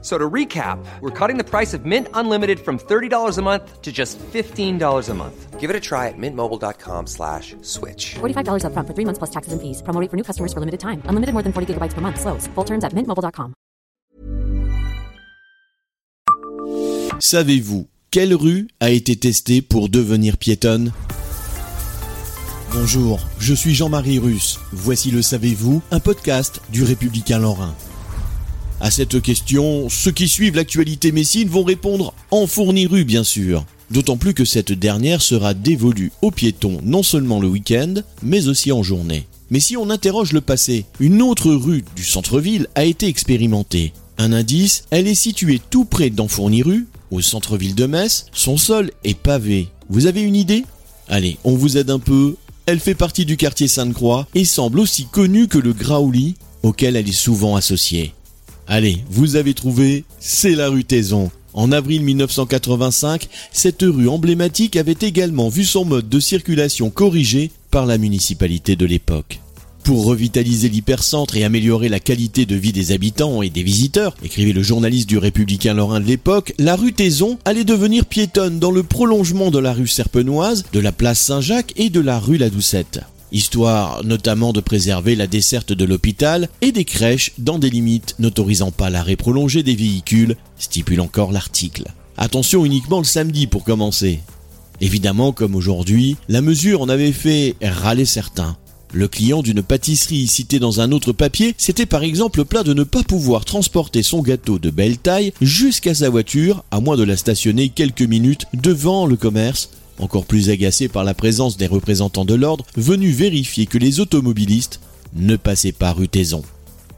So to recap, we're cutting the price of Mint Unlimited from $30 a month to just $15 a month. Give it a try at mintmobile.com slash switch. $45 upfront for three months plus taxes and fees. Promo rate for new customers for limited time. Unlimited more than 40 gigabytes per month. Slows. Full terms at mintmobile.com. Savez-vous quelle rue a été testée pour devenir piétonne? Bonjour, je suis Jean-Marie Russe. Voici le Savez-vous, un podcast du Républicain Lorrain. À cette question, ceux qui suivent l'actualité messine vont répondre en rue bien sûr. D'autant plus que cette dernière sera dévolue aux piétons non seulement le week-end, mais aussi en journée. Mais si on interroge le passé, une autre rue du centre-ville a été expérimentée. Un indice, elle est située tout près d'Enfourny-Rue, au centre-ville de Metz, son sol est pavé. Vous avez une idée? Allez, on vous aide un peu. Elle fait partie du quartier Sainte-Croix et semble aussi connue que le Graouli, auquel elle est souvent associée. Allez, vous avez trouvé, c'est la rue Taison. En avril 1985, cette rue emblématique avait également vu son mode de circulation corrigé par la municipalité de l'époque. Pour revitaliser l'hypercentre et améliorer la qualité de vie des habitants et des visiteurs, écrivait le journaliste du Républicain Lorrain de l'époque, la rue Taison allait devenir piétonne dans le prolongement de la rue Serpenoise, de la place Saint-Jacques et de la rue La Doucette histoire notamment de préserver la desserte de l'hôpital et des crèches dans des limites n'autorisant pas l'arrêt prolongé des véhicules, stipule encore l'article. Attention uniquement le samedi pour commencer. Évidemment, comme aujourd'hui, la mesure en avait fait râler certains. Le client d'une pâtisserie cité dans un autre papier s'était par exemple plaint de ne pas pouvoir transporter son gâteau de belle taille jusqu'à sa voiture, à moins de la stationner quelques minutes devant le commerce encore plus agacé par la présence des représentants de l'ordre venus vérifier que les automobilistes ne passaient pas rue Taison.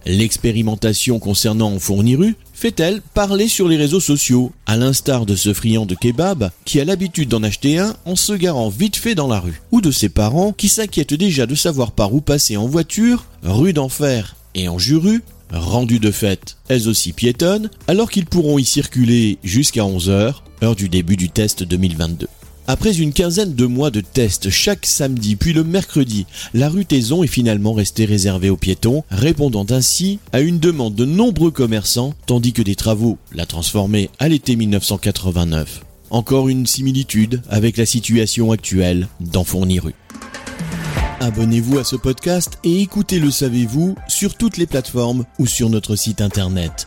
L'expérimentation concernant Fourniru fait-elle parler sur les réseaux sociaux, à l'instar de ce friand de kebab qui a l'habitude d'en acheter un en se garant vite fait dans la rue, ou de ses parents qui s'inquiètent déjà de savoir par où passer en voiture, rue d'enfer et en juru, rendues de fait, elles aussi piétonnes, alors qu'ils pourront y circuler jusqu'à 11h, heure du début du test 2022. Après une quinzaine de mois de tests chaque samedi puis le mercredi, la rue Taison est finalement restée réservée aux piétons, répondant ainsi à une demande de nombreux commerçants, tandis que des travaux la transformaient à l'été 1989. Encore une similitude avec la situation actuelle d'Enfourny-Rue. Abonnez-vous à ce podcast et écoutez Le Savez-vous sur toutes les plateformes ou sur notre site internet.